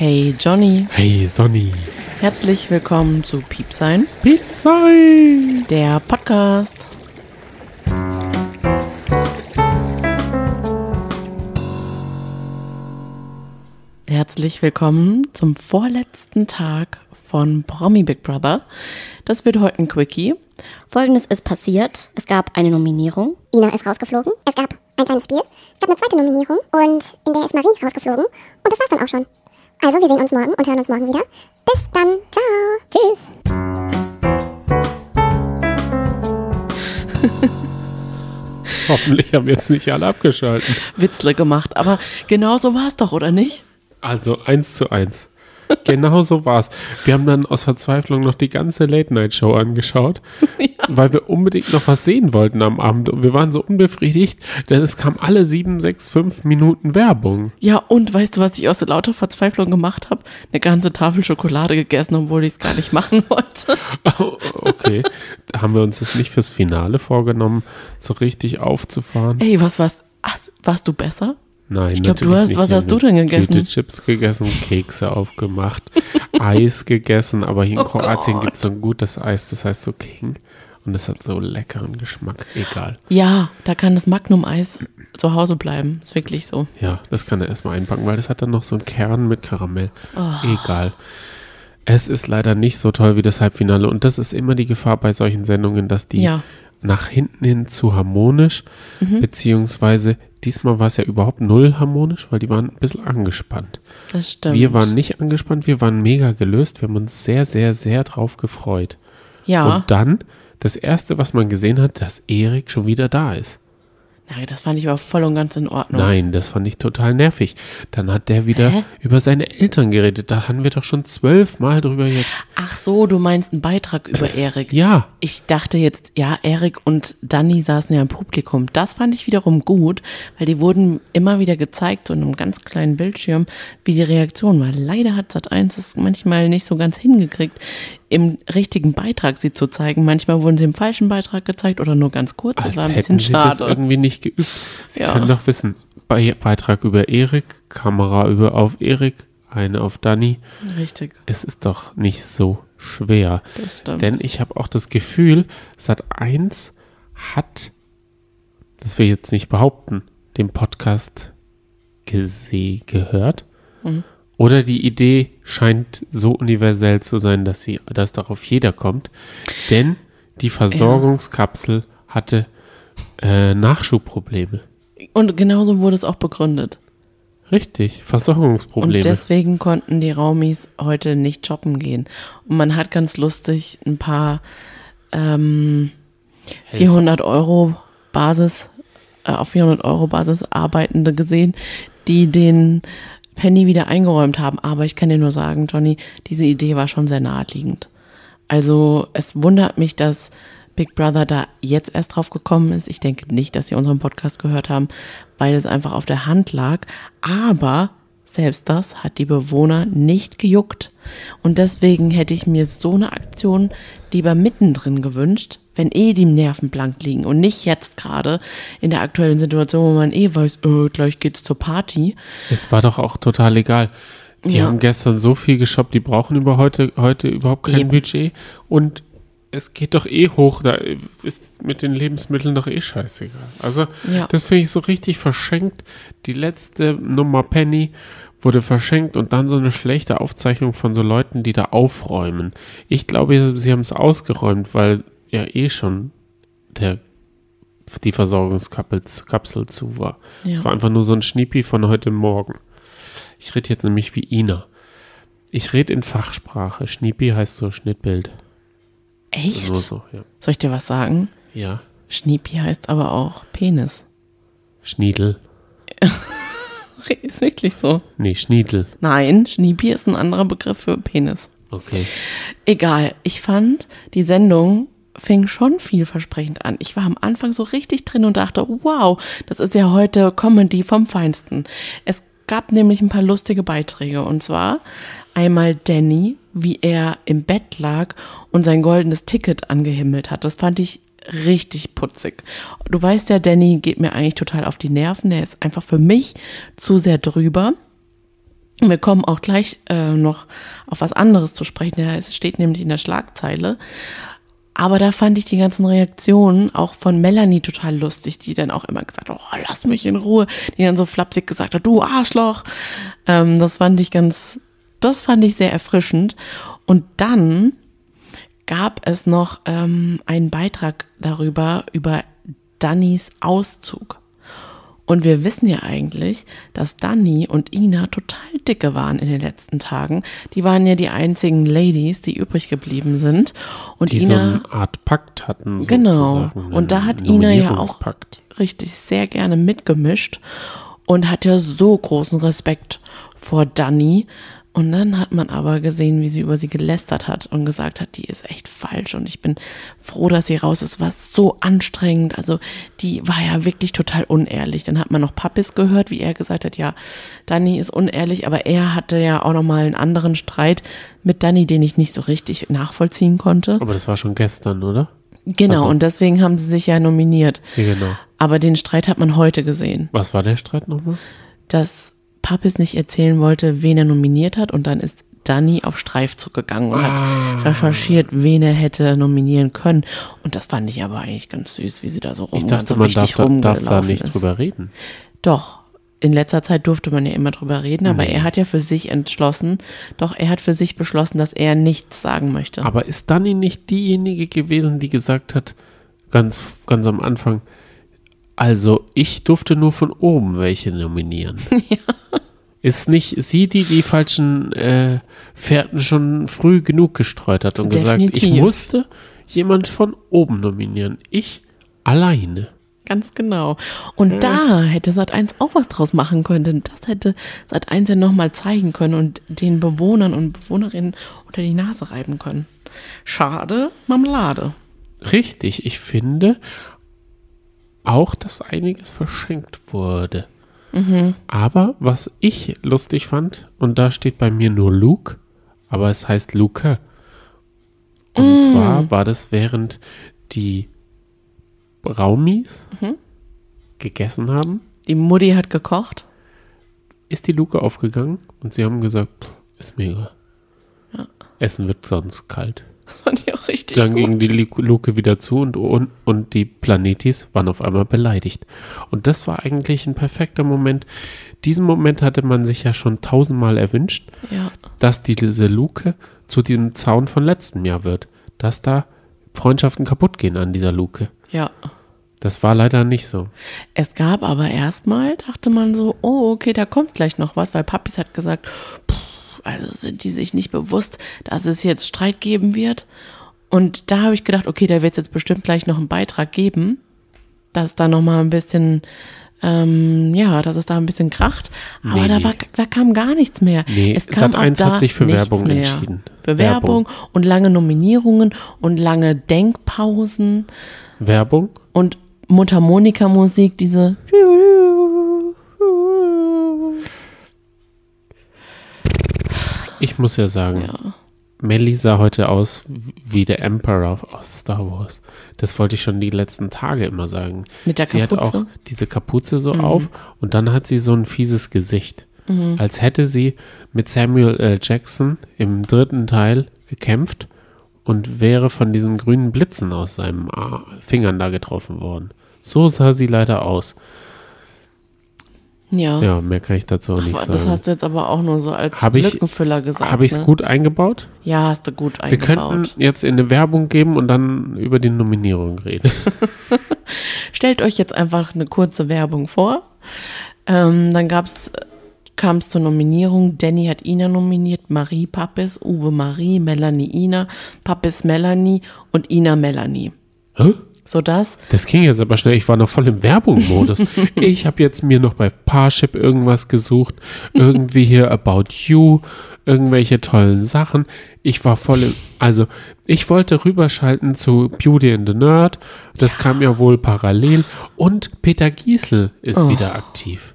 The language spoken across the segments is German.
Hey Johnny, Hey Sonny. herzlich willkommen zu Piepsein, Piepsei. der Podcast. Herzlich willkommen zum vorletzten Tag von Promi Big Brother. Das wird heute ein Quickie. Folgendes ist passiert. Es gab eine Nominierung. Ina ist rausgeflogen. Es gab ein kleines Spiel. Es gab eine zweite Nominierung und in der ist Marie rausgeflogen. Und das war's dann auch schon. Also, wir sehen uns morgen und hören uns morgen wieder. Bis dann. Ciao. Tschüss. Hoffentlich haben jetzt nicht alle abgeschalten. Witzle gemacht, aber genau so war es doch, oder nicht? Also eins zu eins. Genau so war's. Wir haben dann aus Verzweiflung noch die ganze Late-Night-Show angeschaut, weil wir unbedingt noch was sehen wollten am Abend. Und wir waren so unbefriedigt, denn es kam alle sieben, sechs, fünf Minuten Werbung. Ja, und weißt du, was ich aus so lauter Verzweiflung gemacht habe? Eine ganze Tafel Schokolade gegessen, obwohl ich es gar nicht machen wollte. Oh, okay, da haben wir uns das nicht fürs Finale vorgenommen, so richtig aufzufahren. Ey, was war's? Ach, warst du besser? Nein, Ich glaub, du hast- nicht. was hast du denn gegessen? Tüte Chips gegessen, Kekse aufgemacht, Eis gegessen, aber hier in Oh Kroatien gibt es so ein gutes Eis, das heißt so King. Und das hat so leckeren Geschmack. Egal. Ja, da kann das Magnum-Eis zu Hause bleiben. Ist wirklich so. Ja, das kann er erstmal einpacken, weil das hat dann noch so einen Kern mit Karamell. Oh. Egal. Es ist leider nicht so toll wie das Halbfinale. Und das ist immer die Gefahr bei solchen Sendungen, dass die Ja. nach hinten hin zu harmonisch, Mhm. beziehungsweise diesmal war es ja überhaupt null harmonisch, weil die waren ein bisschen angespannt. Das stimmt. Wir waren nicht angespannt, wir waren mega gelöst. Wir haben uns sehr, sehr, sehr drauf gefreut. Ja, Und dann, das Erste, was man gesehen hat, dass Erik schon wieder da ist. Na, das fand ich aber voll und ganz in Ordnung. Nein, das fand ich total nervig. Dann hat der wieder Hä? über seine Eltern geredet. Da haben wir doch schon zwölfmal drüber jetzt. Ach so, du meinst einen Beitrag über Erik. Ja, Ich dachte jetzt, ja, Erik und Danny saßen ja im Publikum. Das fand ich wiederum gut, weil die wurden immer wieder gezeigt, so in einem ganz kleinen Bildschirm, wie die Reaktion war. Leider hat Sat1 es manchmal nicht so ganz hingekriegt, im richtigen Beitrag sie zu zeigen. Manchmal wurden sie im falschen Beitrag gezeigt oder nur ganz kurz. Das als war ein bisschen sie das schade. irgendwie nicht geübt. Sie Ja. können doch wissen, Be Beitrag über Erik, Kamera über auf Erik, eine auf Danny. Richtig, Es ist doch nicht so schwer. das. Denn ich habe auch das Gefühl, Sat 1 hat, das will ich jetzt nicht behaupten, den Podcast gese gehört. Mhm. Oder die Idee scheint so universell zu sein, dass sie, dass darauf jeder kommt. Denn die Versorgungskapsel hatte äh, Nachschubprobleme. Und genauso wurde es auch begründet. Richtig, Und Versorgungsprobleme. deswegen konnten die Raumis heute nicht shoppen gehen. Und man hat ganz lustig ein paar ähm, 400 Euro Basis, äh, auf 400 Euro Basis Arbeitende gesehen, die den Penny wieder eingeräumt haben. Aber ich kann dir nur sagen, Johnny, diese Idee war schon sehr naheliegend. Also es wundert mich, dass Big Brother da jetzt erst drauf gekommen ist. Ich denke nicht, dass sie unseren Podcast gehört haben, weil es einfach auf der Hand lag. Aber selbst das hat die Bewohner nicht gejuckt. Und deswegen hätte ich mir so eine Aktion lieber mittendrin gewünscht, wenn eh die Nerven blank liegen und nicht jetzt gerade in der aktuellen Situation, wo man eh weiß, äh, gleich geht's zur Party. Es war doch auch total egal. Die Ja. haben gestern so viel geshoppt, die brauchen über heute, heute überhaupt kein Eben. Budget. Und es geht doch eh hoch, da ist mit den Lebensmitteln doch eh scheißegal. Also, Ja. das finde ich so richtig verschenkt. Die letzte Nummer Penny wurde verschenkt und dann so eine schlechte Aufzeichnung von so Leuten, die da aufräumen. Ich glaube, sie haben es ausgeräumt, weil ja eh schon der, die Versorgungskapsel Kapsel zu war. Es Ja. war einfach nur so ein Schniepi von heute Morgen. Ich rede jetzt nämlich wie Ina. Ich rede in Fachsprache. Schniepi heißt so Schnittbild. Echt? Nur so, ja. Soll ich dir was sagen? Ja. Schniepi heißt aber auch Penis. Schniedel. Ist wirklich so. Nee, Schniedel. Nein, Schniepi ist ein anderer Begriff für Penis. Okay. Egal, ich fand, die Sendung fing schon vielversprechend an. Ich war am Anfang so richtig drin und dachte, wow, das ist ja heute Comedy vom Feinsten. Es gab nämlich ein paar lustige Beiträge und zwar einmal Danny, wie er im Bett lag und sein goldenes Ticket angehimmelt hat. Das fand ich richtig putzig. Du weißt ja, Danny geht mir eigentlich total auf die Nerven. Der ist einfach für mich zu sehr drüber. Wir kommen auch gleich äh, noch auf was anderes zu sprechen. Es steht nämlich in der Schlagzeile. Aber da fand ich die ganzen Reaktionen auch von Melanie total lustig, die dann auch immer gesagt hat, oh, lass mich in Ruhe. Die dann so flapsig gesagt hat, du Arschloch. Ähm, das fand ich ganz, das fand ich sehr erfrischend. Und dann gab es noch ähm, einen Beitrag darüber, über Dannys Auszug. Und wir wissen ja eigentlich, dass Dani und Ina total dicke waren in den letzten Tagen. Die waren ja die einzigen Ladies, die übrig geblieben sind. Und Die Ina, so eine Art Pakt hatten. Genau. Und da hat Ina ja auch richtig sehr gerne mitgemischt und hat ja so großen Respekt vor Dani. Und dann hat man aber gesehen, wie sie über sie gelästert hat und gesagt hat, die ist echt falsch und ich bin froh, dass sie raus ist. War so anstrengend. Also die war ja wirklich total unehrlich. Dann hat man noch Pappis gehört, wie er gesagt hat, ja, Dani ist unehrlich, aber er hatte ja auch nochmal einen anderen Streit mit Dani, den ich nicht so richtig nachvollziehen konnte. Aber das war schon gestern, oder? Genau, so. und deswegen haben sie sich ja nominiert. Ja, genau. Aber den Streit hat man heute gesehen, Was war der Streit nochmal? dass Pappis nicht erzählen wollte, wen er nominiert hat und dann ist Dani auf Streifzug gegangen und Ah. hat recherchiert, wen er hätte nominieren können. Und das fand ich aber eigentlich ganz süß, wie sie da so rum Ich dachte, so man darf darf da nicht ist. drüber reden. Doch. In letzter Zeit durfte man ja immer drüber reden, aber er hat ja für sich entschlossen, doch er hat für sich beschlossen, dass er nichts sagen möchte. Aber ist Dani nicht diejenige gewesen, die gesagt hat, ganz, ganz am Anfang, also ich durfte nur von oben welche nominieren. Ist nicht sie, die die falschen äh, Fährten schon früh genug gestreut hat und gesagt, ich Definitiv. musste jemand von oben nominieren. Ich alleine. Ganz genau. Und da hätte Sat1 auch was draus machen können, denn das hätte Sat1 ja nochmal zeigen können und den Bewohnern und Bewohnerinnen unter die Nase reiben können. Schade, Marmelade. Richtig, ich finde auch, dass einiges verschenkt wurde. Aber was ich lustig fand, und da steht bei mir nur Luke, aber es heißt Luke. Und zwar war das während die Raumis gegessen haben, Die Mutti hat gekocht. ist die Luke aufgegangen und sie haben gesagt, "Pff, ist mir egal. Essen wird sonst kalt. Das fand ich auch richtig Dann gut. ging die Lu- Luke wieder zu und, und, und die Planetis waren auf einmal beleidigt. Und das war eigentlich ein perfekter Moment. Diesen Moment hatte man sich ja schon tausendmal erwünscht, Ja, dass die- diese Luke zu diesem Zaun von letztem Jahr wird. Dass da Freundschaften kaputt gehen an dieser Luke. ja. Das war leider nicht so. Es gab aber erstmal, dachte man so, oh, okay, da kommt gleich noch was, weil Papis hat gesagt, pff, also sind die sich nicht bewusst, dass es jetzt Streit geben wird. Und da habe ich gedacht, okay, da wird es jetzt bestimmt gleich noch einen Beitrag geben, dass da nochmal ein bisschen, ähm, ja, dass es da ein bisschen kracht. Aber Nee, da, war, da kam gar nichts mehr. Nee, es kam ab Sat.1 da hat sich für Werbung mehr. entschieden. Für Werbung, Werbung. und lange Nominierungen und lange Denkpausen Werbung? und Mundharmonika-Musik, diese. Ich muss ja sagen, Ja. Melly sah heute aus wie der Emperor aus Star Wars. Das wollte ich schon die letzten Tage immer sagen. Mit der sie hat Kapuze? auch diese Kapuze so auf und dann hat sie so ein fieses Gesicht. Als hätte sie mit Samuel L. Jackson im dritten Teil gekämpft und wäre von diesen grünen Blitzen aus seinen Fingern da getroffen worden. So sah sie leider aus. Ja. Ja, mehr kann ich dazu auch nicht Aber das sagen. hast du jetzt aber auch nur so als Hab ich- Lückenfüller gesagt. Habe ich es ne? gut eingebaut? Ja, hast du gut Wir eingebaut. könnten jetzt in eine Werbung geben und dann über die Nominierung reden. Stellt euch jetzt einfach eine kurze Werbung vor. Ähm, dann gab's, kam es zur Nominierung. Danny hat Ina nominiert, Marie Pappes, Uwe Marie, Melanie Ina, Pappes Melanie und Ina Melanie. Hä? Sodass Das ging jetzt aber schnell. Ich war noch voll im Werbung-Modus. ich habe jetzt mir noch bei Parship irgendwas gesucht. Irgendwie hier About You. Irgendwelche tollen Sachen. Ich war voll im. Also, ich wollte rüberschalten zu Beauty and the Nerd. Das kam ja wohl parallel. Und Peter Giesel ist wieder aktiv.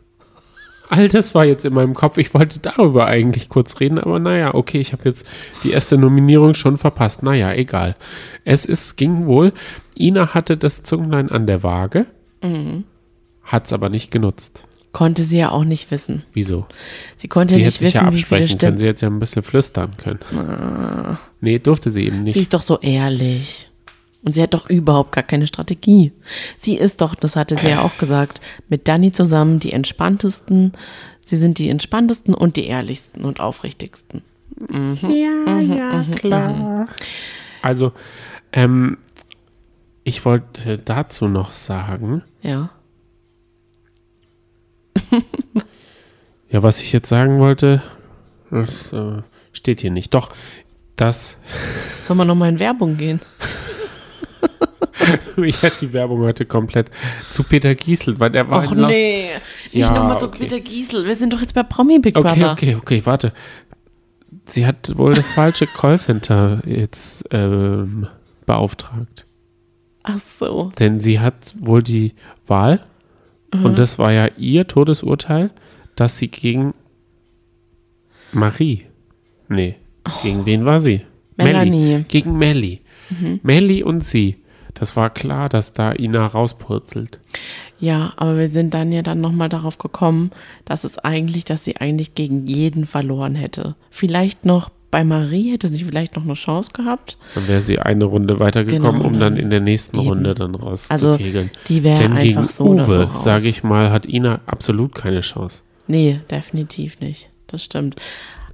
All das war jetzt in meinem Kopf. Ich wollte darüber eigentlich kurz reden, aber naja, okay, ich habe jetzt die erste Nominierung schon verpasst. Naja, egal. Es ist, ging wohl. Ina hatte das Zunglein an der Waage, hat es aber nicht genutzt. konnte sie ja auch nicht wissen. Wieso? Sie konnte Sie nicht hätte sich wissen, ja absprechen können. Sie hätte ja ein bisschen flüstern können. Nee, durfte sie eben Sie nicht. ist doch so ehrlich. Und sie hat doch überhaupt gar keine Strategie. Sie ist doch, das hatte sie ja auch gesagt, mit Dani zusammen die entspanntesten. Sie sind die entspanntesten und die ehrlichsten und aufrichtigsten. Ja, ja, klar. Also, ähm, ich wollte dazu noch sagen, Ja. ja, was ich jetzt sagen wollte, das äh, steht hier nicht. Doch, das, Soll man nochmal in Werbung gehen? mich hat die Werbung heute komplett zu Peter Giesel, weil der war Och nee. Nicht Ja, nochmal zu okay. Peter Giesel. Wir sind doch jetzt bei Promi Big Okay, Brother. okay, okay, warte. Sie hat wohl das falsche Callcenter jetzt ähm, beauftragt. Ach so. Denn sie hat wohl die Wahl, Mhm. und das war ja ihr Todesurteil, dass sie gegen Marie, nee, gegen wen war sie? Oh. Melanie. Mhm. Melli. Gegen Melli. Melli und sie. Das war klar, dass da Ina rauspurzelt. Ja, aber wir sind dann ja dann nochmal darauf gekommen, dass es eigentlich, dass sie eigentlich gegen jeden verloren hätte. Vielleicht noch bei Marie hätte sie vielleicht noch eine Chance gehabt. Dann wäre sie eine Runde weitergekommen, Genau, um dann in der nächsten Eben. Runde dann Also rauszukegeln. die wäre Denn gegen einfach so so Uwe, raus. sage ich mal, hat Ina absolut keine Chance. Nee, definitiv nicht. Das stimmt.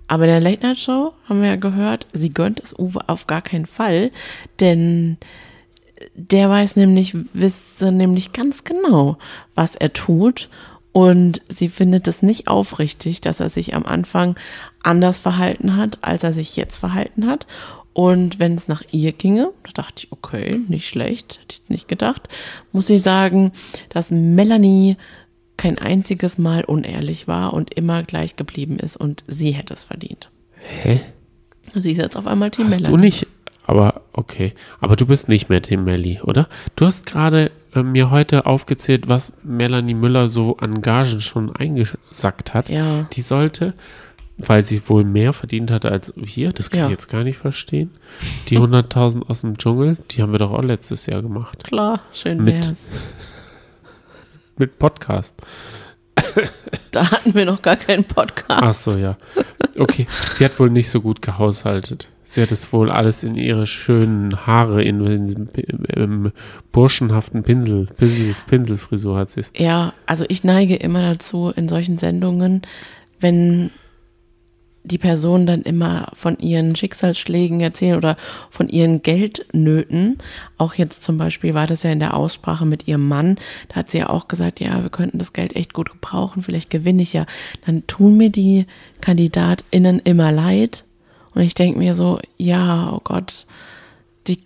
Aber in der Late Night Show haben wir ja gehört, sie gönnt es Uwe auf gar keinen Fall, denn der weiß nämlich, wisse nämlich ganz genau, was er tut. Und sie findet es nicht aufrichtig, dass er sich am Anfang anders verhalten hat, als er sich jetzt verhalten hat. Und wenn es nach ihr ginge, da dachte ich, okay, nicht schlecht, hätte ich nicht gedacht, muss ich sagen, dass Melanie kein einziges Mal unehrlich war und immer gleich geblieben ist und sie hätte es verdient. Hä? Sie ist jetzt auf einmal Team Hast Melanie. du nicht, aber okay, aber du bist nicht mehr Tim Melli, oder? Du hast gerade äh, mir heute aufgezählt, was Melanie Müller so an Gagen schon eingesackt hat. Ja. Die sollte, weil sie wohl mehr verdient hatte als wir, das kann Ja. ich jetzt gar nicht verstehen. Die 100.000 aus dem Dschungel, die haben wir doch auch letztes Jahr gemacht. Klar, schön Mit- wär's. Mit Podcast. Da hatten wir noch gar keinen Podcast. Ach so, ja. Okay, sie hat wohl nicht so gut gehaushaltet. Sie hat es wohl alles in ihre schönen Haare, in, in diesem ähm, burschenhaften Pinsel, Pinsel, Pinselfrisur hat sie es. Ja, also ich neige immer dazu in solchen Sendungen, wenn die Personen dann immer von ihren Schicksalsschlägen erzählen oder von ihren Geldnöten. Auch jetzt zum Beispiel war das ja in der Aussprache mit ihrem Mann. Da hat sie ja auch gesagt, ja, wir könnten das Geld echt gut gebrauchen, vielleicht gewinne ich ja. Dann tun mir die KandidatInnen immer leid. Und ich denke mir so, ja, oh Gott, die,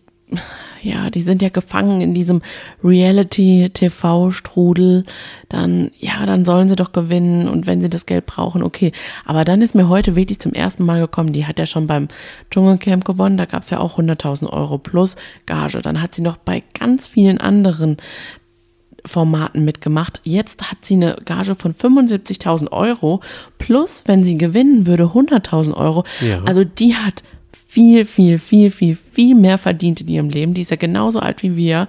ja, die sind ja gefangen in diesem Reality-TV-Strudel, dann, ja, dann sollen sie doch gewinnen und wenn sie das Geld brauchen, okay. Aber dann ist mir heute wirklich zum ersten Mal gekommen, die hat ja schon beim Dschungelcamp gewonnen, da gab es ja auch 100.000 Euro plus Gage. Dann hat sie noch bei ganz vielen anderen Formaten mitgemacht. Jetzt hat sie eine Gage von 75.000 Euro plus, wenn sie gewinnen würde, 100.000 Euro. Ja. Also die hat viel, viel, viel, viel, viel mehr verdient in ihrem Leben. Die ist ja genauso alt wie wir.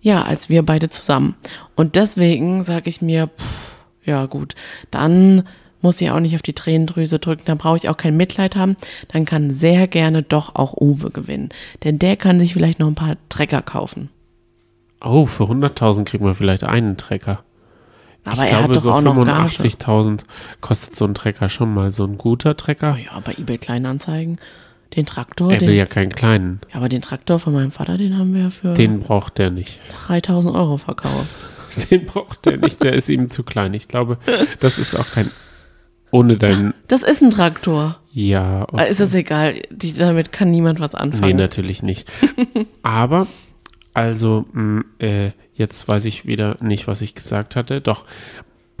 Ja, als wir beide zusammen. Und deswegen sage ich mir, pff, ja gut, dann muss ich auch nicht auf die Tränendrüse drücken, dann brauche ich auch kein Mitleid haben, dann kann sehr gerne doch auch Uwe gewinnen. Denn der kann sich vielleicht noch ein paar Trecker kaufen. Oh, für 100.000 kriegt man vielleicht einen Trecker. Aber ich er glaube, hat doch so auch noch Gage. 85.000 kostet so ein Trecker schon mal. So ein guter Trecker. Ja, bei eBay Kleinanzeigen. Den Traktor, Er den, will ja keinen kleinen. ja, aber den Traktor von meinem Vater, den haben wir ja für Den braucht der nicht. 3000 Euro verkauft. Den braucht der nicht. Der ist ihm zu klein. Ich glaube, das ist auch kein. Ohne deinen. Das ist ein Traktor. Ja. Ah, Ist es egal, die, damit kann niemand was Nee, anfangen. natürlich nicht. Aber, also, mh, äh, jetzt weiß ich wieder nicht, was ich gesagt hatte. Doch,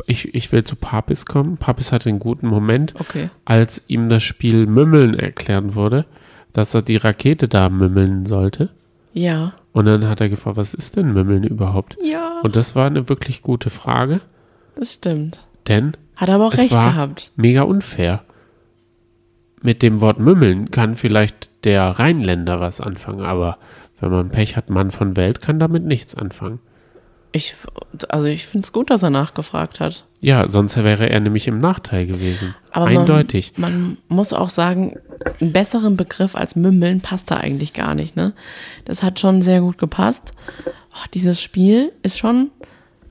ich, ich will zu Papis kommen. Papis hatte einen guten Moment, Okay. als ihm das Spiel Mümmeln erklärt wurde, dass er die Rakete da mümmeln sollte. Ja. Und dann hat er gefragt, was ist denn Mümmeln überhaupt? Ja, Und das war eine wirklich gute Frage, das stimmt. denn Hat aber auch recht gehabt. mega unfair. Mit dem Wort Mümmeln kann vielleicht der Rheinländer was anfangen, aber wenn man Pech hat, Mann von Welt kann damit nichts anfangen. Ich, also ich finde es gut, dass er nachgefragt hat. Ja, sonst wäre er nämlich im Nachteil gewesen. Aber Eindeutig. Man, man muss auch sagen, einen besseren Begriff als Mümmeln passt da eigentlich gar nicht. Ne? Das hat schon sehr gut gepasst. Oh, dieses Spiel ist schon.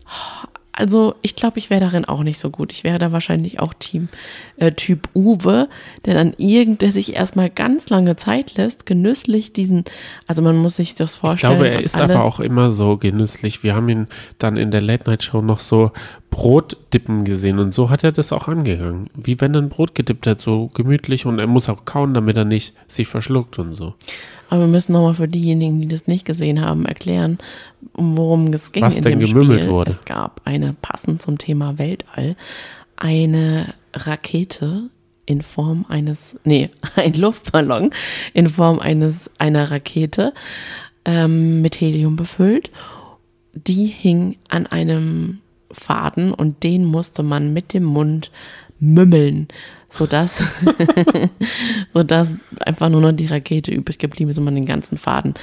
oh, Also ich glaube, ich wäre darin auch nicht so gut. Ich wäre da wahrscheinlich auch Team äh, Typ Uwe, der dann irgend, der sich erstmal ganz lange Zeit lässt, genüsslich diesen. Also man muss sich das Ich vorstellen. glaube, er ist aber auch immer so genüsslich. Wir haben ihn dann in der Late-Night-Show noch so Brotdippen gesehen und so hat er das auch angegangen. Wie wenn er ein Brot gedippt hat, so gemütlich und er muss auch kauen, damit er nicht sich verschluckt und so. Aber wir müssen nochmal für diejenigen, die das nicht gesehen haben, erklären, um worum es ging Was in denn dem Spiel. wurde. Es gab eine, passend zum Thema Weltall, eine Rakete in Form eines, nee, ein Luftballon in Form eines, einer Rakete ähm, mit Helium befüllt. Die hing an einem Faden und den musste man mit dem Mund mümmeln, sodass, sodass einfach nur noch die Rakete übrig geblieben ist und man den ganzen Faden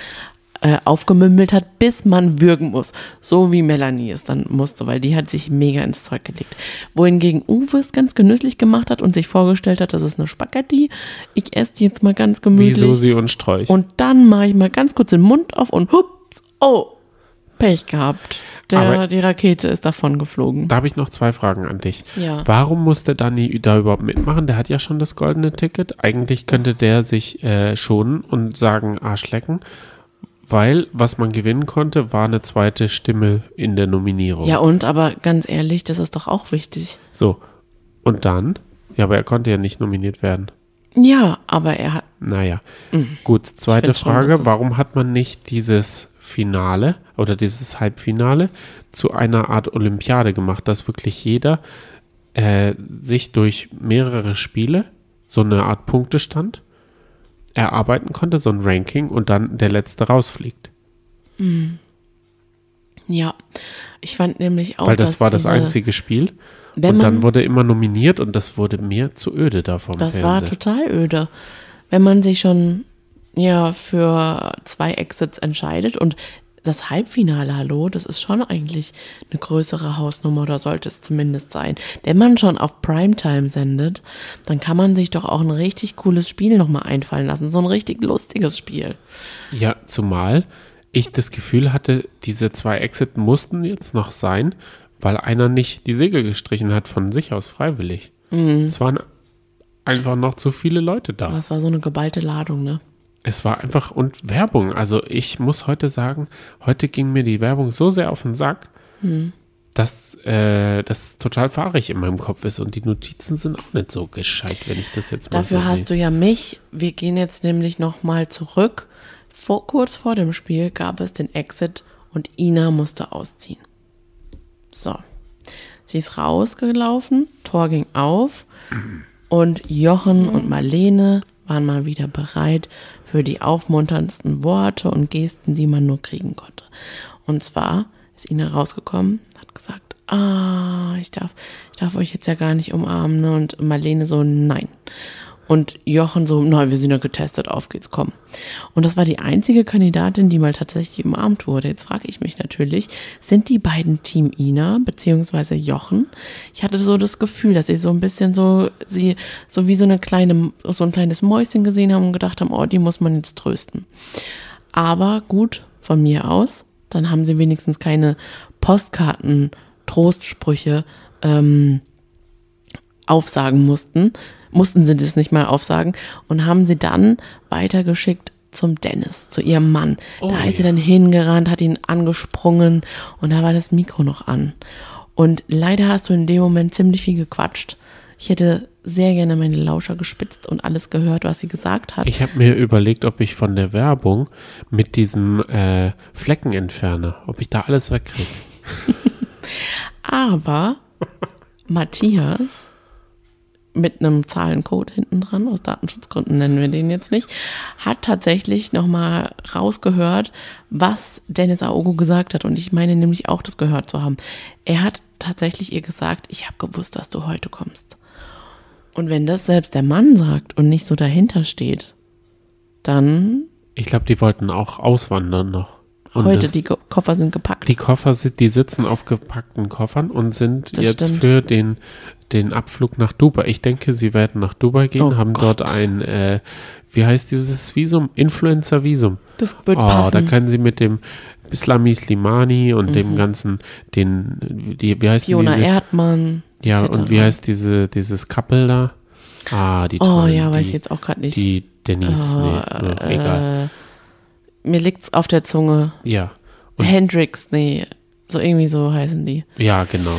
äh, aufgemümmelt hat, bis man würgen muss. So wie Melanie es dann musste, weil die hat sich mega ins Zeug gelegt. Wohingegen Uwe es ganz genüsslich gemacht hat und sich vorgestellt hat, das ist eine Spaghetti. Ich esse die jetzt mal ganz Wie gemütlich. Susi und Sträuch. Und dann mache ich mal ganz kurz den Mund auf und hups, oh, Pech gehabt. Der, Aber- die Rakete ist davon geflogen. da habe ich noch zwei Fragen an dich. Ja. Warum musste Danny da überhaupt mitmachen? Der hat ja schon das goldene Ticket. Eigentlich könnte der sich äh, schonen und sagen Arschlecken, weil was man gewinnen konnte, war eine zweite Stimme in der Nominierung. Ja, und aber ganz ehrlich, das ist doch auch wichtig. So, und dann? Ja, aber er konnte ja nicht nominiert werden. Ja, aber er hat. Naja, gut. Zweite schon, Frage, es- warum hat man nicht dieses Finale oder dieses Halbfinale zu einer Art Olympiade gemacht, dass wirklich jeder äh, sich durch mehrere Spiele so eine Art Punktestand erarbeiten konnte, so ein Ranking und dann der letzte rausfliegt. Ja, ich fand nämlich auch. Weil das war das einzige Spiel. Und dann man- wurde immer nominiert und das wurde mir zu öde da vom Das war Fernseher. total öde. Wenn man sich schon ja für zwei Exits entscheidet und das Halbfinale, hallo, das ist schon eigentlich eine größere Hausnummer oder sollte es zumindest sein. Wenn man schon auf Primetime sendet, dann kann man sich doch auch ein richtig cooles Spiel nochmal einfallen lassen. So ein richtig lustiges Spiel. Ja, zumal ich das Gefühl hatte, diese zwei Exit mussten jetzt noch sein, weil einer nicht die Segel gestrichen hat von sich aus freiwillig. Mhm. Es waren einfach noch zu viele Leute da. Das war so eine geballte Ladung, ne? Es war einfach und Werbung. Also ich muss heute sagen, heute ging mir die Werbung so sehr auf den Sack, Mhm. dass äh, das total fahrig in meinem Kopf ist und die Notizen sind auch nicht so gescheit, wenn ich das jetzt mal Dafür so hast sehe. du ja mich. Wir gehen jetzt nämlich nochmal zurück. Vor, kurz vor dem Spiel gab es den Exit und Ina musste ausziehen. So. Sie ist rausgelaufen, Tor ging auf und Jochen und Marlene waren mal wieder bereit für die aufmunterndsten Worte und Gesten, die man nur kriegen konnte. Und zwar ist Ina rausgekommen, hat gesagt, ah, ich darf, ich darf euch jetzt ja gar nicht umarmen. Ne? Und Marlene so, nein. Und Jochen so, nein, wir sind ja getestet, auf geht's, komm. Und das war die einzige Kandidatin, die mal tatsächlich umarmt wurde. Jetzt frage ich mich natürlich, sind die beiden Team Ina beziehungsweise Jochen? Ich hatte so das Gefühl, dass sie so ein bisschen so, sie, so wie so eine kleine, so ein kleines Mäuschen gesehen haben und gedacht haben, oh, die muss man jetzt trösten. Aber gut, von mir aus, dann haben sie wenigstens keine Postkarten, Trostsprüche, ähm, aufsagen mussten, mussten sie das nicht mal aufsagen und haben sie dann weitergeschickt zum Dennis, zu ihrem Mann. da ist sie dann hingerannt, hat ihn angesprungen und da war das Mikro noch an. Und leider hast du in dem Moment ziemlich viel gequatscht. Ich hätte sehr gerne meine Lauscher gespitzt und alles gehört, was sie gesagt hat. Ich habe mir überlegt, ob ich von der Werbung mit diesem äh, Fleckenentferner, ob ich da alles wegkriege. Aber Matthias mit einem Zahlencode hinten dran, aus Datenschutzgründen nennen wir den jetzt nicht, hat tatsächlich nochmal rausgehört, was Dennis Aogo gesagt hat. Und ich meine nämlich auch, das gehört zu haben. Er hat tatsächlich ihr gesagt, ich habe gewusst, dass du heute kommst. Und wenn das selbst der Mann sagt und nicht so dahinter steht, dann Ich glaube, die wollten auch auswandern noch. Und Heute, das- die Ko- Koffer sind gepackt. Die Koffer sind, die sitzen auf gepackten Koffern und sind Das jetzt stimmt. für den, den Abflug nach Dubai. Ich denke, sie werden nach Dubai gehen, Oh haben Gott. dort ein, äh, wie heißt dieses Visum? Influencer-Visum. das wird Oh, da passen. können sie mit dem Islami Slimani und dem ganzen, den, die, wie heißt Mhm. Fiona diese? Erdmann. Ja, etc. und wie heißt diese, dieses Couple da? Ah, die Oh tollen, ja, weiß ich jetzt auch gerade nicht. Die Denise, Oh, nee, oh, egal. Äh, mir liegt's auf der Zunge. Ja, Und- Hendrix, nee. So irgendwie so heißen die. ja, genau.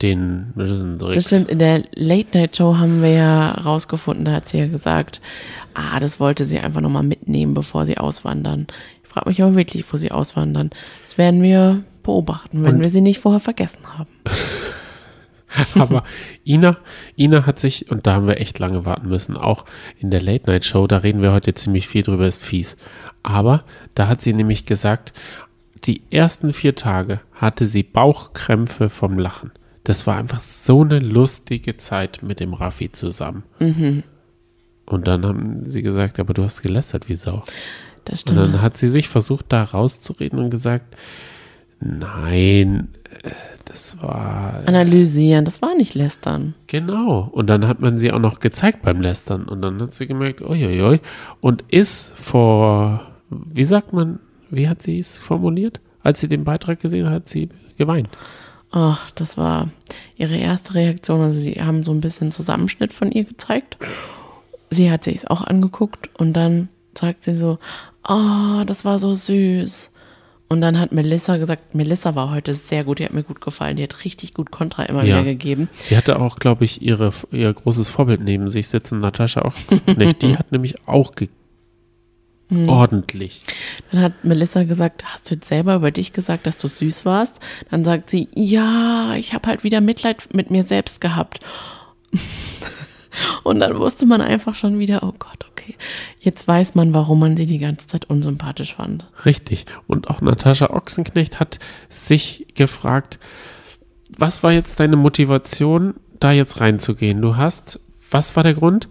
Den, das stimmt, in der Late-Night-Show haben wir ja rausgefunden, da hat sie ja gesagt, ah, das wollte sie einfach nochmal mitnehmen, bevor sie auswandern. Ich frage mich aber wirklich, wo sie auswandern. Das werden wir beobachten, wenn Und- wir sie nicht vorher vergessen haben. Aber Ina, Ina hat sich, und da haben wir echt lange warten müssen, auch in der Late Night Show, da reden wir heute ziemlich viel drüber, ist fies. Aber da hat sie nämlich gesagt, die ersten vier Tage hatte sie Bauchkrämpfe vom Lachen. Das war einfach so eine lustige Zeit mit dem Raffi zusammen. Und dann haben sie gesagt, aber du hast gelästert wie Sau. Das Und dann stimmt. hat sie sich versucht, da rauszureden und gesagt, nein, das war Analysieren, das war nicht lästern. Genau. Und dann hat man sie auch noch gezeigt beim Lästern. Und dann hat sie gemerkt, uiuiui. Und ist vor, wie sagt man, wie hat sie es formuliert? Als sie den Beitrag gesehen hat, hat sie geweint. Ach, das war ihre erste Reaktion. Also sie haben so ein bisschen Zusammenschnitt von ihr gezeigt. Sie hat sich es auch angeguckt und dann sagt sie so, oh, das war so süß. Und dann hat Melissa gesagt, Melissa war heute sehr gut, die hat mir gut gefallen, die hat richtig gut Kontra immer Ja. wieder gegeben. Sie hatte auch, glaube ich, ihre, ihr großes Vorbild neben sich sitzen, Natascha Ochsenknecht. Die hat nämlich auch ge ordentlich. Dann hat Melissa gesagt, hast du jetzt selber über dich gesagt, dass du süß warst? Dann sagt sie, ja, ich habe halt wieder Mitleid mit mir selbst gehabt. Und dann wusste man einfach schon wieder, oh Gott, okay, jetzt weiß man, warum man sie die ganze Zeit unsympathisch fand. Richtig. Und auch Natascha Ochsenknecht hat sich gefragt, was war jetzt deine Motivation, da jetzt reinzugehen? Du hast, was war der Grund?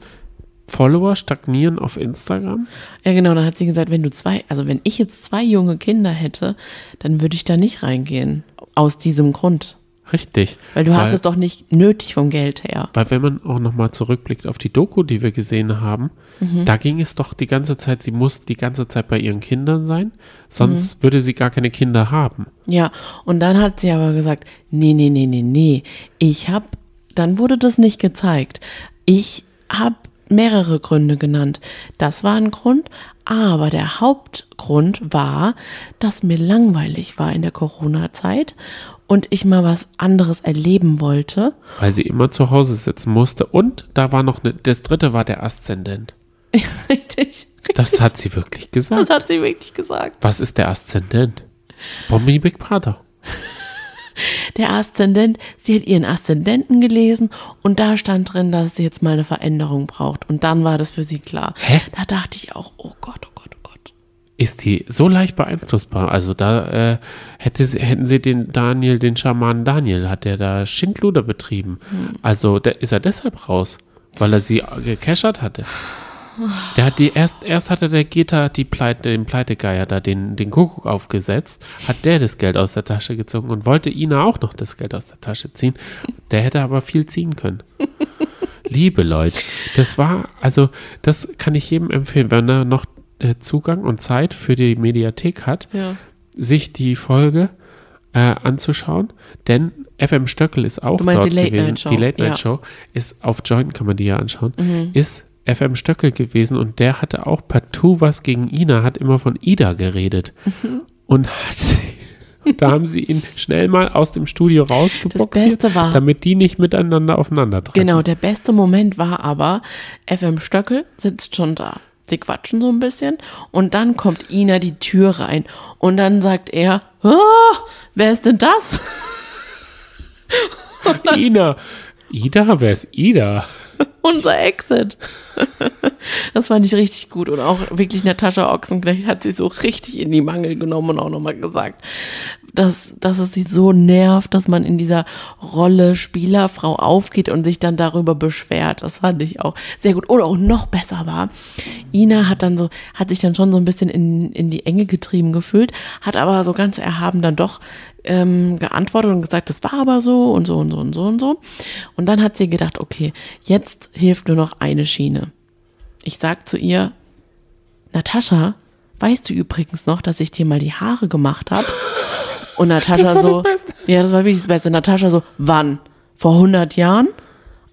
Follower stagnieren auf Instagram? Ja, genau, dann hat sie gesagt, wenn du zwei, also wenn ich jetzt zwei junge Kinder hätte, dann würde ich da nicht reingehen. Aus diesem Grund. Richtig. Weil du hast es doch nicht nötig vom Geld her. Weil wenn man auch nochmal zurückblickt auf die Doku, die wir gesehen haben, Mhm. da ging es doch die ganze Zeit, sie muss die ganze Zeit bei ihren Kindern sein, sonst Mhm. würde sie gar keine Kinder haben. Ja, und dann hat sie aber gesagt, nee, nee, nee, nee, nee, ich hab, dann wurde das nicht gezeigt. Ich habe mehrere Gründe genannt. Das war ein Grund, aber der Hauptgrund war, dass mir langweilig war in der Corona-Zeit und ich mal was anderes erleben wollte. Weil sie immer zu Hause sitzen musste. Und da war noch eine, das dritte war der Aszendent. richtig. Das hat sie wirklich gesagt. Das hat sie wirklich gesagt. Was ist der Aszendent? Bombi Big Brother. Der Aszendent, sie hat ihren Aszendenten gelesen und da stand drin, dass sie jetzt mal eine Veränderung braucht. Und dann war das für sie klar. Hä? Da dachte ich auch, oh Gott, oh Gott, oh Gott. Ist die so leicht beeinflussbar? Also da äh, hätte sie, hätten sie den Daniel, den Schamanen Daniel, hat der da Schindluder betrieben. Also da ist er deshalb raus, weil er sie gecashert hatte. Der hat die erst, erst hatte der Geta die Pleite, den Pleitegeier da den, den Kuckuck aufgesetzt, hat der das Geld aus der Tasche gezogen und wollte Ina auch noch das Geld aus der Tasche ziehen. Der hätte aber viel ziehen können. Liebe Leute, das war, also das kann ich jedem empfehlen, wenn er noch äh, Zugang und Zeit für die Mediathek hat, Ja. sich die Folge äh, anzuschauen, denn FM Stöckel ist auch dort die Late gewesen. Night Show, Die Late Night ja. Mhm. Show ist auf Joint, kann man die ja anschauen, ist FM Stöckel gewesen und der hatte auch partout was gegen Ina, hat immer von Ida geredet Mhm. und hat sie da haben sie ihn schnell mal aus dem Studio rausgeboxt, damit die nicht miteinander aufeinandertreffen. Genau, der beste Moment war aber, FM Stöckel sitzt schon da. Sie quatschen so ein bisschen und dann kommt Ina die Tür rein und dann sagt er, ah, wer ist denn das? Ina. Ida, wer ist Ida? Unser Exit. Das fand ich richtig gut und auch wirklich Natascha Ochsenknecht hat sie so richtig in die Mangel genommen und auch nochmal gesagt, dass, dass es sie so nervt, dass man in dieser Rolle Spielerfrau aufgeht und sich dann darüber beschwert. Das fand ich auch sehr gut. Oder auch noch besser war, Ina hat dann so, hat sich dann schon so ein bisschen in, in die Enge getrieben gefühlt, hat aber so ganz erhaben dann doch ähm, geantwortet und gesagt, das war aber so und so und so und so und so. Und dann hat sie gedacht, okay, jetzt hilft nur noch eine Schiene. Ich sag zu ihr, Natascha, weißt du übrigens noch, dass ich dir mal die Haare gemacht habe? Und Natascha Das das so, Beste. ja, das war wirklich das Beste. Natascha so, wann? Vor 100 Jahren?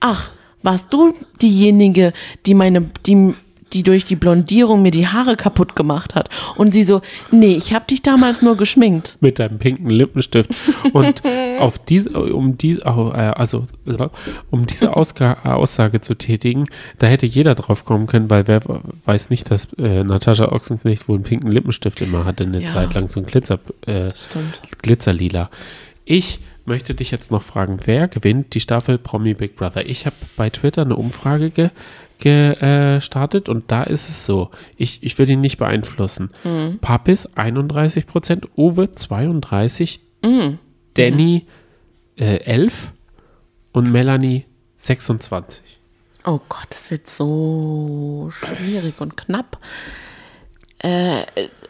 Ach, warst du diejenige, die meine, die, die durch die Blondierung mir die Haare kaputt gemacht hat? Und sie so, nee, ich habe dich damals nur geschminkt. mit deinem pinken Lippenstift. Und auf diese, um die, au- äh, also um diese Aussage zu tätigen, da hätte jeder drauf kommen können, weil wer weiß nicht, dass äh, Natascha Ochsenknecht wohl einen pinken Lippenstift immer hatte, eine Ja. Zeit lang so ein Glitzer, äh. Glitzerlila. Ich möchte dich jetzt noch fragen, wer gewinnt die Staffel Promi Big Brother? Ich habe bei Twitter eine Umfrage ge gestartet und da ist es so, ich, ich will ihn nicht beeinflussen. Papis 31 Prozent, Uwe 32, Danny äh, 11 und Melanie 26. Oh Gott, das wird so schwierig und knapp. Äh,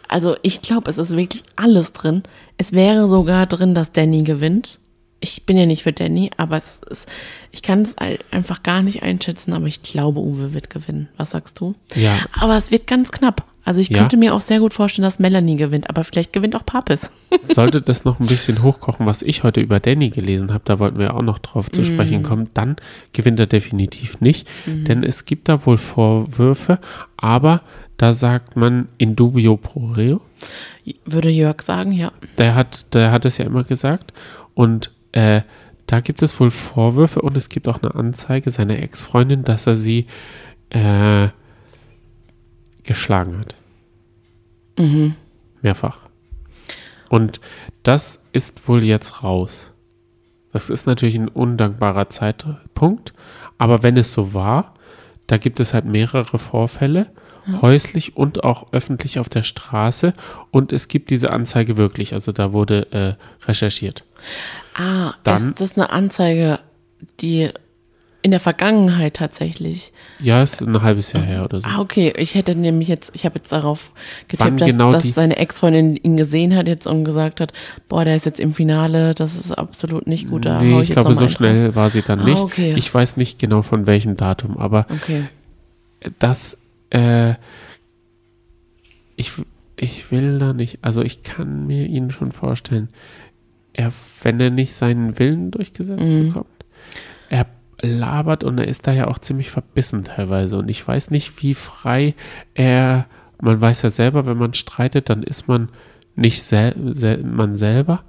also ich glaube, es ist wirklich alles drin. Es wäre sogar drin, dass Danny gewinnt. Ich bin ja nicht für Danny, aber es ist, ich kann es ein- einfach gar nicht einschätzen, aber ich glaube, Uwe wird gewinnen. Was sagst du? Ja. Aber es wird ganz knapp. Also ich Ja. könnte mir auch sehr gut vorstellen, dass Melanie gewinnt, aber vielleicht gewinnt auch Papis. Sollte das noch ein bisschen hochkochen, was ich heute über Danny gelesen habe, da wollten wir auch noch drauf zu sprechen kommen, dann gewinnt er definitiv nicht, denn es gibt da wohl Vorwürfe, aber da sagt man in dubio pro reo, Würde Jörg sagen, ja. der hat, der hat es ja immer gesagt und äh, da gibt es wohl Vorwürfe und es gibt auch eine Anzeige seiner Ex-Freundin, dass er sie äh, geschlagen hat. Mehrfach. Und das ist wohl jetzt raus. Das ist natürlich ein undankbarer Zeitpunkt, aber wenn es so war, da gibt es halt mehrere Vorfälle, häuslich und auch öffentlich auf der Straße und es gibt diese Anzeige wirklich, also da wurde äh, recherchiert. Ah, Dann- ist das eine Anzeige, die in der Vergangenheit tatsächlich. Ja, ist ein halbes Jahr her oder so. Ah, okay. Ich hätte nämlich jetzt, ich habe jetzt darauf Wann getippt, dass, genau dass seine Ex-Freundin ihn gesehen hat jetzt und gesagt hat, boah, der ist jetzt im Finale, das ist absolut nicht gut. Da nee, ich ich glaube, so schnell war sie dann Ah, nicht. okay. Ich weiß nicht genau von welchem Datum, aber. Okay. das, äh, ich, ich will da nicht, also ich kann mir ihn schon vorstellen, er, wenn er nicht seinen Willen durchgesetzt Mhm. bekommt, er labert und er ist da ja auch ziemlich verbissen teilweise und ich weiß nicht, wie frei er, man weiß ja selber, wenn man streitet, dann ist man nicht sel sel man selber.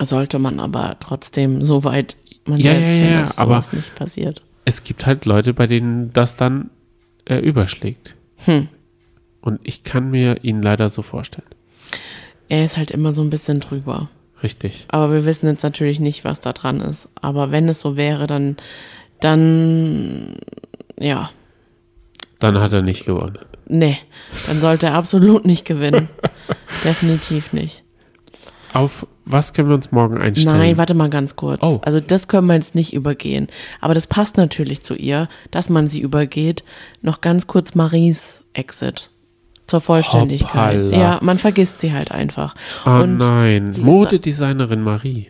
Sollte man aber trotzdem so weit man Ja, selbst ja, ja, dass aber- nicht passiert. Es gibt halt Leute, bei denen das dann äh, überschlägt. Hm. Und ich kann mir ihn leider so vorstellen. Er ist halt immer so ein bisschen drüber. Richtig. Aber wir wissen jetzt natürlich nicht, was da dran ist. Aber wenn es so wäre, dann, dann, ja, Dann hat er nicht gewonnen. nee, dann sollte er absolut nicht gewinnen. Definitiv nicht. Auf was können wir uns morgen einstellen? Nein, warte mal ganz kurz. Oh. Also das können wir jetzt nicht übergehen. Aber das passt natürlich zu ihr, dass man sie übergeht. Noch ganz kurz Maries Exit. Zur Vollständigkeit. Hoppala. Ja, man vergisst sie halt einfach. Oh Und nein, Modedesignerin Marie.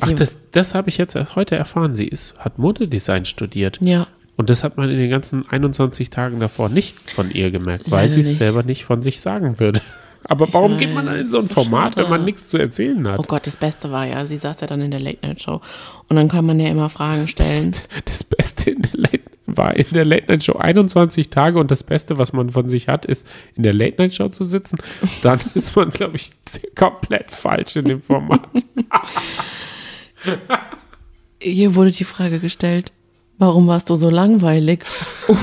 Ach, das, das habe ich jetzt heute erfahren. Sie ist, hat Modedesign studiert. Ja, Und das hat man in den ganzen 21 Tagen davor nicht von ihr gemerkt, weil sie es selber nicht von sich sagen würde. Aber Ich warum geht man dann in so ein weiß, Format, wenn man schade. nichts zu erzählen hat? Oh Gott, das Beste war ja, sie saß ja dann in der Late Night Show und dann kann man ja immer Fragen Das stellen. Beste, das Beste in der Late, war in der Late Night Show 21 Tage und das Beste, was man von sich hat, ist in der Late Night Show zu sitzen. Dann ist man, glaube ich, komplett falsch in dem Format. Hier wurde die Frage gestellt, warum warst du so langweilig?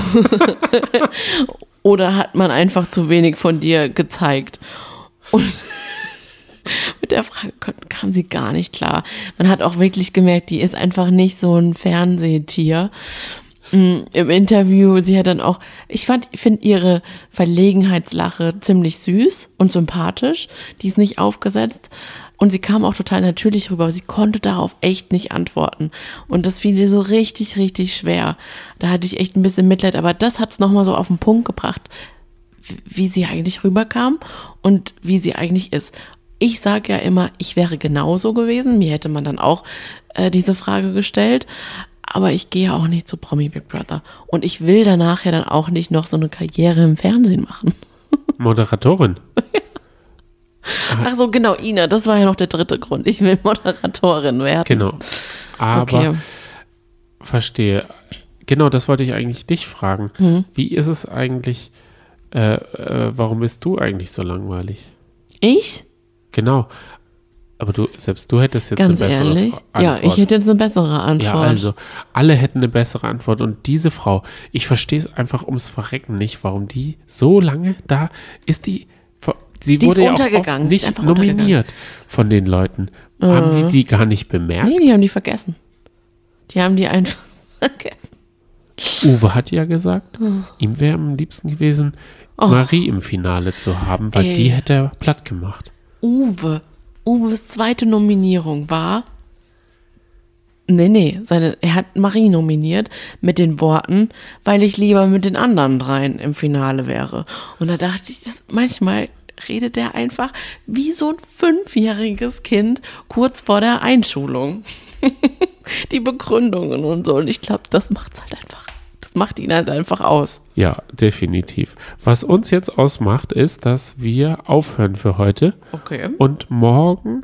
Oder hat man einfach zu wenig von dir gezeigt? Und mit der Frage kam sie gar nicht klar. Man hat auch wirklich gemerkt, die ist einfach nicht so ein Fernsehtier. Mm, Im Interview, sie hat dann auch, ich fand, finde ihre Verlegenheitslache ziemlich süß und sympathisch. Die ist nicht aufgesetzt. Und sie kam auch total natürlich rüber, aber sie konnte darauf echt nicht antworten. Und das fiel ihr so richtig, richtig schwer. Da hatte ich echt ein bisschen Mitleid, aber das hat es nochmal so auf den Punkt gebracht, wie sie eigentlich rüberkam und wie sie eigentlich ist. Ich sage ja immer, ich wäre genauso gewesen. Mir hätte man dann auch äh, diese Frage gestellt. Aber ich gehe auch nicht zu Promi Big Brother. Und ich will danach ja dann auch nicht noch so eine Karriere im Fernsehen machen. Moderatorin. Ach so, genau, Ina, das war ja noch der dritte Grund. Ich will Moderatorin werden. Genau. Aber Okay. verstehe. Genau, das wollte ich eigentlich dich fragen. Hm. Wie ist es eigentlich, äh, äh, warum bist du eigentlich so langweilig? Ich? Genau. Aber du, selbst du hättest jetzt Ganz eine bessere ehrlich? Fra- Ja, Antwort. ich hätte jetzt eine bessere Antwort. Ja, also, alle hätten eine bessere Antwort. Und diese Frau, ich verstehe es einfach ums Verrecken nicht, warum die so lange da ist. Die, sie Die wurde ja auch nicht nominiert von den Leuten. Haben die die gar nicht bemerkt? Nee, die haben die vergessen. Die haben die einfach vergessen. Uwe hat ja gesagt, ihm wäre am liebsten gewesen, Marie im Finale zu haben, weil Oh. Ey. die hätte er platt gemacht. Uwe. Uwes zweite Nominierung war. Nee, nee, seine, er hat Marie nominiert mit den Worten, weil ich lieber mit den anderen dreien im Finale wäre. Und da dachte ich, das, manchmal redet er einfach wie so ein fünfjähriges Kind kurz vor der Einschulung. Die Begründungen und so. Und ich glaube, das macht's halt einfach. Das macht ihn halt einfach aus. Ja, definitiv. Was uns jetzt ausmacht, ist, dass wir aufhören für heute Okay. und morgen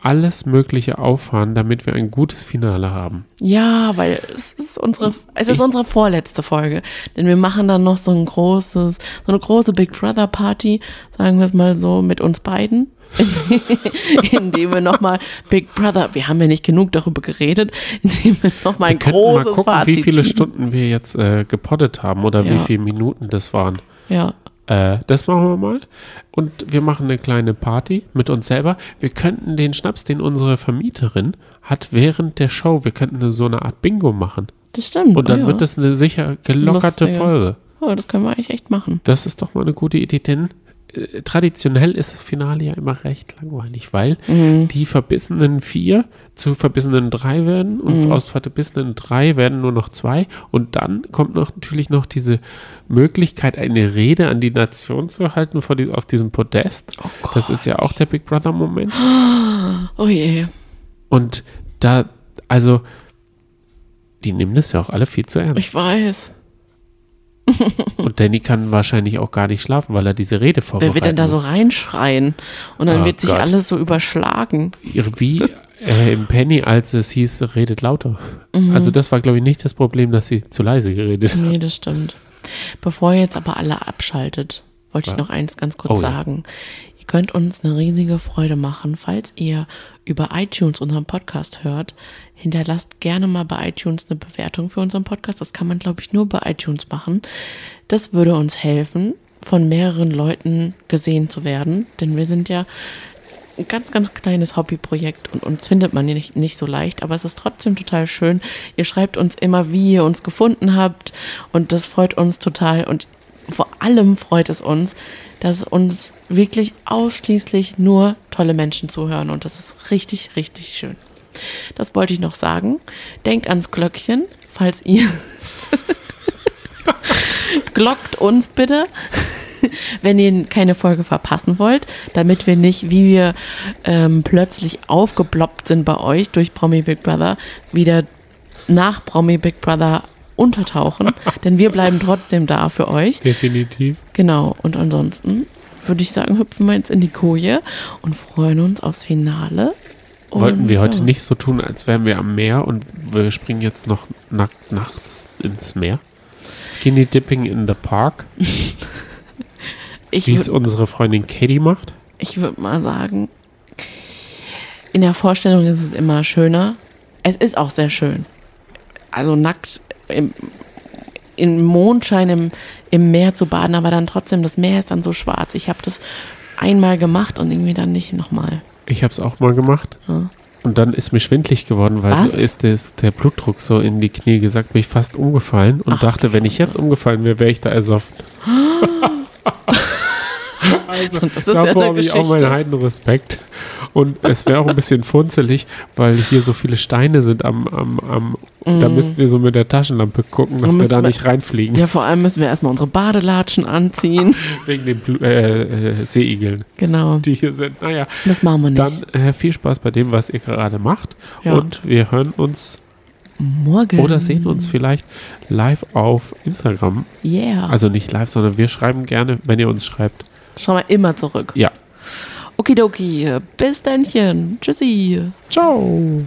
alles Mögliche auffahren, damit wir ein gutes Finale haben. Ja, weil es ist unsere, es ist Ich- unsere vorletzte Folge. Denn wir machen dann noch so ein großes, so eine große Big Brother Party, sagen wir es mal so, mit uns beiden. indem wir nochmal Big Brother, wir haben ja nicht genug darüber geredet, indem wir nochmal Wir ein mal großes gucken, Fazit wie viele ziehen. Stunden wir jetzt äh, gepoddet haben oder wie Ja. viele Minuten das waren. Ja, Äh, das machen wir mal. Und wir machen eine kleine Party mit uns selber. Wir könnten den Schnaps, den unsere Vermieterin hat während der Show, wir könnten so eine Art Bingo machen. das stimmt. Und dann oh, ja. wird das eine sicher gelockerte Lustige. Folge. Oh, das können wir eigentlich echt machen. Das ist doch mal eine gute Idee, denn äh, traditionell ist das Finale ja immer recht langweilig, weil Mhm. die verbissenen vier zu verbissenen drei werden und Mhm. aus verbissenen drei werden nur noch zwei. Und dann kommt noch natürlich noch diese Möglichkeit, eine Rede an die Nation zu halten vor die, auf diesem Podest. Oh. Das ist ja auch der Big Brother-Moment. Oh je. Und da, also, die nehmen das ja auch alle viel zu ernst. Ich weiß. Und Danny kann wahrscheinlich auch gar nicht schlafen, weil er diese Rede vorbereitet. Wer wird denn da so reinschreien? Und dann Oh wird sich Gott. alles so überschlagen. Wie äh, im Penny, als es hieß, redet lauter. Mhm. Also das war, glaube ich, nicht das Problem, dass sie zu leise geredet hat. Nee, das stimmt. Bevor ihr jetzt aber alle abschaltet, wollte ich Ja. noch eins ganz kurz Oh ja. sagen. Ihr könnt uns eine riesige Freude machen, falls ihr über iTunes unseren Podcast hört. Hinterlasst gerne mal bei iTunes eine Bewertung für unseren Podcast. Das kann man, glaube ich, nur bei iTunes machen. Das würde uns helfen, von mehreren Leuten gesehen zu werden, denn wir sind ja ein ganz, ganz kleines Hobbyprojekt und uns findet man nicht, nicht so leicht, aber es ist trotzdem total schön. Ihr schreibt uns immer, wie ihr uns gefunden habt und das freut uns total und vor allem freut es uns, dass uns wirklich ausschließlich nur tolle Menschen zuhören und das ist richtig, richtig schön. Das wollte ich noch sagen. Denkt ans Glöckchen, falls ihr glockt uns bitte, wenn ihr keine Folge verpassen wollt, damit wir nicht, wie wir ähm, plötzlich aufgeploppt sind bei euch durch Promi Big Brother, wieder nach Promi Big Brother untertauchen, denn wir bleiben trotzdem da für euch. Definitiv. Genau, und ansonsten würde ich sagen, hüpfen wir jetzt in die Koje und freuen uns aufs Finale. Wollten wir heute ja. nicht so tun, als wären wir am Meer und wir springen jetzt noch nackt nachts ins Meer. Skinny Dipping in the Park, wie es unsere Freundin Katie macht. Ich würde mal sagen, in der Vorstellung ist es immer schöner. Es ist auch sehr schön. Also nackt im, im Mondschein im, im Meer zu baden, aber dann trotzdem, das Meer ist dann so schwarz. Ich habe das einmal gemacht und irgendwie dann nicht nochmal. Ich habe es auch mal gemacht. Ja. Und dann ist mir schwindlig geworden, weil Was? so ist das, der Blutdruck so in die Knie gesagt, bin ich fast umgefallen und Ach, dachte, wenn ich jetzt umgefallen wäre, wäre ich da ersoffen. also Das ist ja davor eine habe ich auch meinen. Heidenrespekt. Und es wäre auch ein bisschen funzelig, weil hier so viele Steine sind am, am, am da müssten wir so mit der Taschenlampe gucken, dass wir da wir- nicht reinfliegen. Ja, vor allem müssen wir erstmal unsere Badelatschen anziehen. Wegen den Blu äh, äh, Seeigeln, Genau. die hier sind. Naja, Das machen wir nicht. dann äh, viel Spaß bei dem, was ihr gerade macht. Ja. Und wir hören uns Morgen. oder sehen uns vielleicht live auf Instagram. Yeah. Also nicht live, sondern wir schreiben gerne, wenn ihr uns schreibt. Schau mal immer zurück. Ja. Okidoki. Bis dennchen. Tschüssi. Ciao.